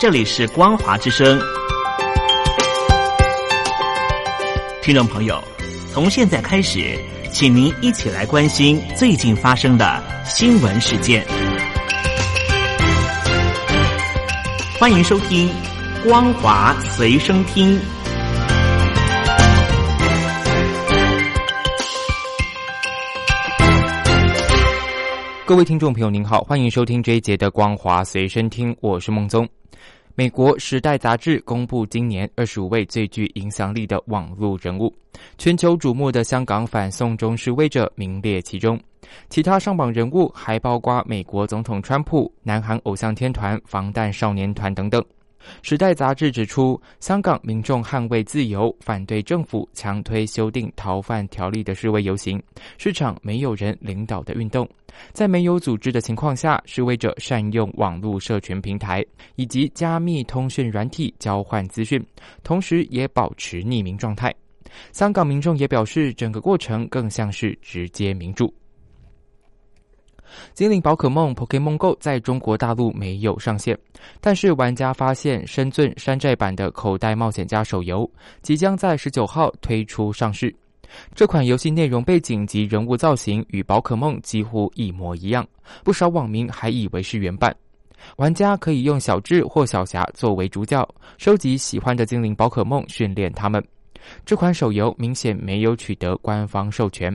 这里是光华之声，听众朋友，从现在开始，请您一起来关心最近发生的新闻事件。欢迎收听《光华随身听》。各位听众朋友，您好，欢迎收听这一节的《光华随身听》，我是孟宗。美国《时代》杂志公布今年二十五位最具影响力的网络人物，全球瞩目的香港反送中示威者名列其中。其他上榜人物还包括美国总统川普、南韩偶像天团防弹少年团等等。《时代》杂志指出，香港民众捍卫自由、反对政府强推修订逃犯条例的示威游行，是场没有人领导的运动。在没有组织的情况下，示威者善用网络社群平台以及加密通讯软体交换资讯，同时也保持匿名状态。香港民众也表示，整个过程更像是直接民主。精灵宝可梦 Pokemon Go 在中国大陆没有上线，但是玩家发现深圳山寨版的口袋冒险家手游即将在十九号推出上市。这款游戏内容背景及人物造型与宝可梦几乎一模一样，不少网民还以为是原版。玩家可以用小智或小霞作为主角，收集喜欢的精灵宝可梦，训练它们。这款手游明显没有取得官方授权。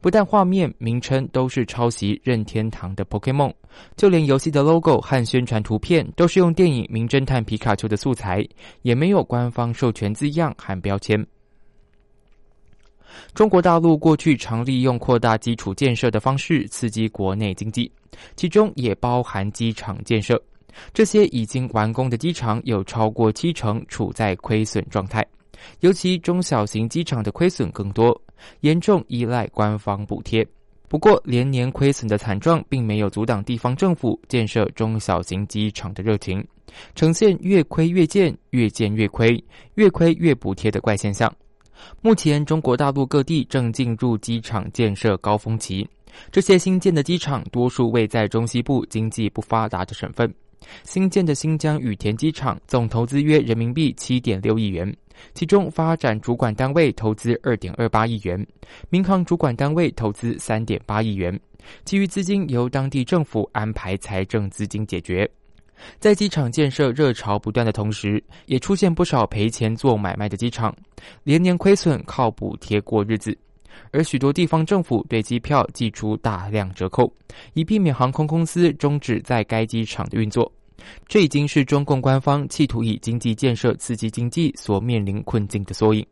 不但画面、名称都是抄袭任天堂的 Pokemon，就连游戏的 logo 和宣传图片都是用电影《名侦探皮卡丘》的素材，也没有官方授权字样和标签。中国大陆过去常利用扩大基础建设的方式刺激国内经济，其中也包含机场建设。这些已经完工的机场有超过七成处在亏损状态，尤其中小型机场的亏损更多。严重依赖官方补贴，不过连年亏损的惨状并没有阻挡地方政府建设中小型机场的热情，呈现越亏越建、越建越亏、越亏越补贴的怪现象。目前，中国大陆各地正进入机场建设高峰期，这些新建的机场多数位在中西部经济不发达的省份。新建的新疆羽田机场总投资约人民币七点六亿元。其中，发展主管单位投资二点二八亿元，民航主管单位投资三点八亿元，其余资金由当地政府安排财政资金解决。在机场建设热潮不断的同时，也出现不少赔钱做买卖的机场，连年亏损，靠补贴过日子。而许多地方政府对机票寄出大量折扣，以避免航空公司终止在该机场的运作。这已经是中共官方企图以经济建设刺激经济所面临困境的缩影。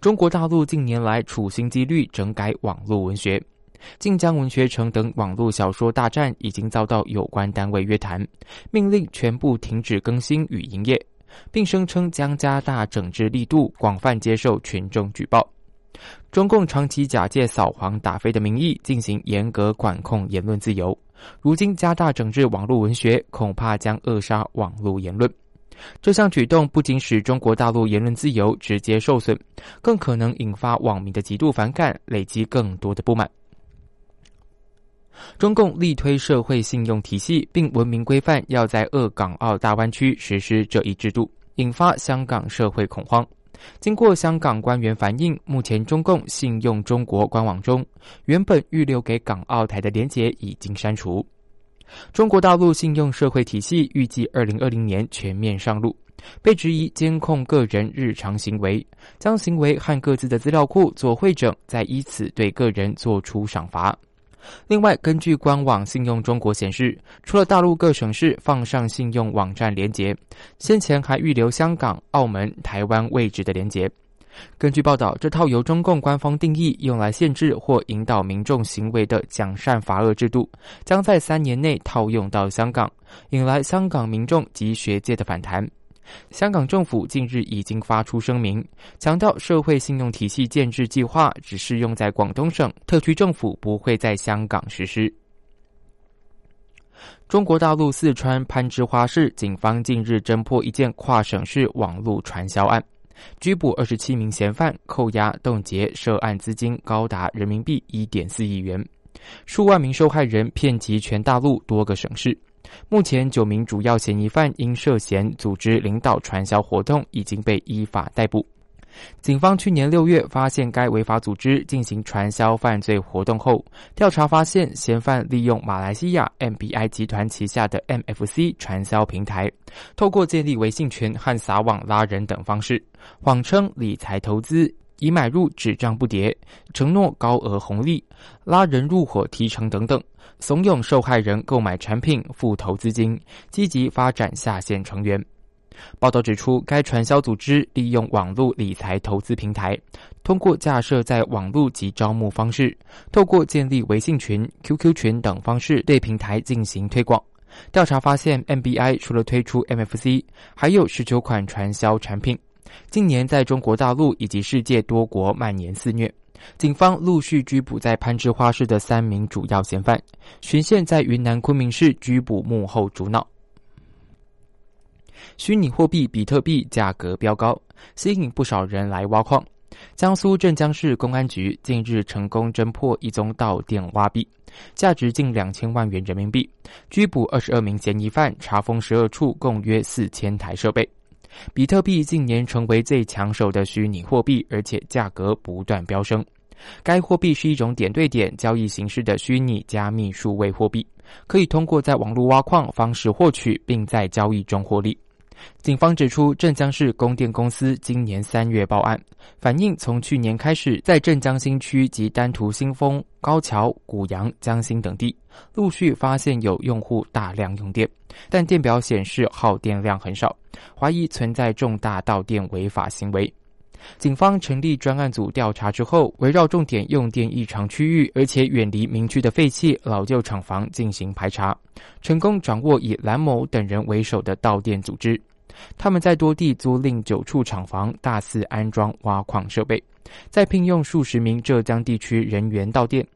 中国大陆近年来处心积虑整改网络文学，晋江文学城等网络小说大战已经遭到有关单位约谈，命令全部停止更新与营业，并声称将加大整治力度，广泛接受群众举报。中共长期假借扫黄打非的名义进行严格管控言论自由。如今加大整治网络文学，恐怕将扼杀网络言论。这项举动不仅使中国大陆言论自由直接受损，更可能引发网民的极度反感，累积更多的不满。中共力推社会信用体系，并文明规范要在鄂港澳大湾区实施这一制度，引发香港社会恐慌。经过香港官员反映，目前中共信用中国官网中原本预留给港澳台的连结已经删除。中国大陆信用社会体系预计二零二零年全面上路，被质疑监控个人日常行为，将行为和各自的资料库做会诊，再依此对个人做出赏罚。另外，根据官网信用中国显示，除了大陆各省市放上信用网站连结，先前还预留香港、澳门、台湾位置的连结。根据报道，这套由中共官方定义用来限制或引导民众行为的奖善罚恶制度，将在三年内套用到香港，引来香港民众及学界的反弹。香港政府近日已经发出声明，强调社会信用体系建制计划只适用在广东省，特区政府不会在香港实施。中国大陆四川攀枝花市警方近日侦破一件跨省市网络传销案，拘捕二十七名嫌犯，扣押冻结涉案资金高达人民币一点四亿元，数万名受害人遍及全大陆多个省市。目前九名主要嫌疑犯因涉嫌组织领导传销活动，已经被依法逮捕。警方去年六月发现该违法组织进行传销犯罪活动后，调查发现嫌犯利用马来西亚 MBI 集团旗下的 MFC 传销平台，透过建立微信群和撒网拉人等方式，谎称理财投资，已买入纸账不跌，承诺高额红利，拉人入伙提成等等，怂恿受害人购买产品付投资金，积极发展下线成员。报道指出，该传销组织利用网络理财投资平台，通过架设在网络及招募方式，透过建立微信群、QQ 群等方式对平台进行推广。调查发现，MBI 除了推出 MFC，还有十九款传销产品。近年在中国大陆以及世界多国蔓延肆虐。警方陆续拘捕在攀枝花市的三名主要嫌犯，巡线在云南昆明市拘捕幕后主脑。虚拟货币比特币价格飙高，吸引不少人来挖矿。江苏镇江市公安局近日成功侦破一宗盗电挖币，价值近两千万元人民币，拘捕二十二名嫌疑犯，查封十二处，共约四千台设备。比特币近年成为最抢手的虚拟货币，而且价格不断飙升。该货币是一种点对点交易形式的虚拟加密数位货币，可以通过在网络挖矿方式获取，并在交易中获利。警方指出，镇江市供电公司今年三月报案，反映从去年开始，在镇江新区及丹徒新丰、高桥、古阳、江心等地，陆续发现有用户大量用电，但电表显示耗电量很少，怀疑存在重大盗电违法行为。警方成立专案组调查之后，围绕重点用电异常区域，而且远离民居的废弃老旧厂房进行排查，成功掌握以蓝某等人为首的盗电组织。他们在多地租赁九处厂房，大肆安装挖矿设备，再聘用数十名浙江地区人员到店。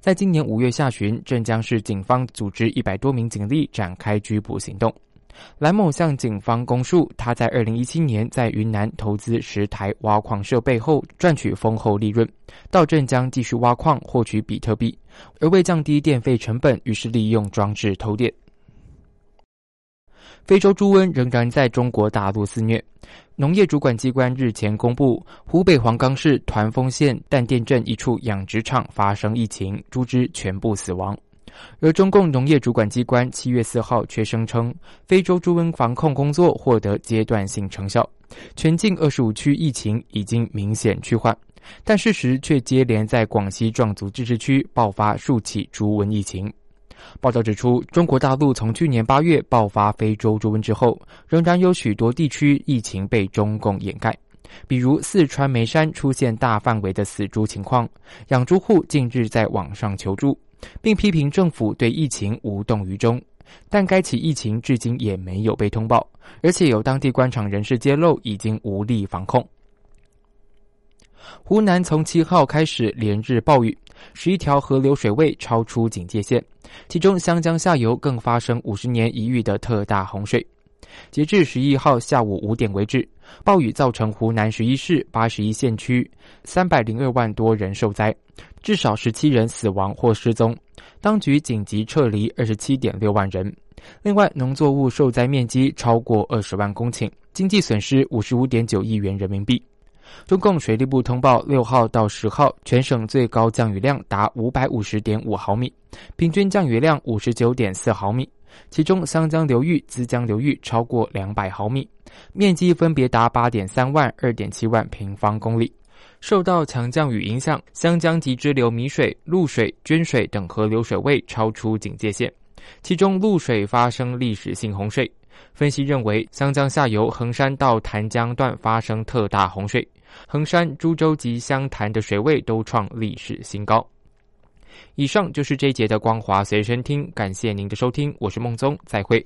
在今年五月下旬，镇江市警方组织一百多名警力展开拘捕行动。蓝某向警方供述，他在二零一七年在云南投资十台挖矿设备后，赚取丰厚利润，到镇江继续挖矿获取比特币，而为降低电费成本，于是利用装置偷电。非洲猪瘟仍然在中国大陆肆虐。农业主管机关日前公布，湖北黄冈市团风县淡店镇一处养殖场发生疫情，猪只全部死亡。而中共农业主管机关七月四号却声称，非洲猪瘟防控工作获得阶段性成效，全境二十五区疫情已经明显趋缓，但事实却接连在广西壮族自治区爆发数起猪瘟疫情。报道指出，中国大陆从去年八月爆发非洲猪瘟之后，仍然有许多地区疫情被中共掩盖。比如四川眉山出现大范围的死猪情况，养猪户近日在网上求助，并批评政府对疫情无动于衷。但该起疫情至今也没有被通报，而且有当地官场人士揭露，已经无力防控。湖南从七号开始连日暴雨，十一条河流水位超出警戒线，其中湘江下游更发生五十年一遇的特大洪水。截至十一号下午五点为止，暴雨造成湖南十一市八十一县区三百零二万多人受灾，至少十七人死亡或失踪，当局紧急撤离二十七点六万人。另外，农作物受灾面积超过二十万公顷，经济损失五十五点九亿元人民币。中共水利部通报，六号到十号全省最高降雨量达五百五十点五毫米，平均降雨量五十九点四毫米，其中湘江流域、资江流域超过两百毫米，面积分别达八点三万、二点七万平方公里。受到强降雨影响，湘江及支流米水、露水、涓水等河流水位超出警戒线，其中露水发生历史性洪水。分析认为，湘江下游衡山到潭江段发生特大洪水。衡山、株洲及湘潭的水位都创历史新高。以上就是这一节的光华随身听，感谢您的收听，我是孟宗，再会。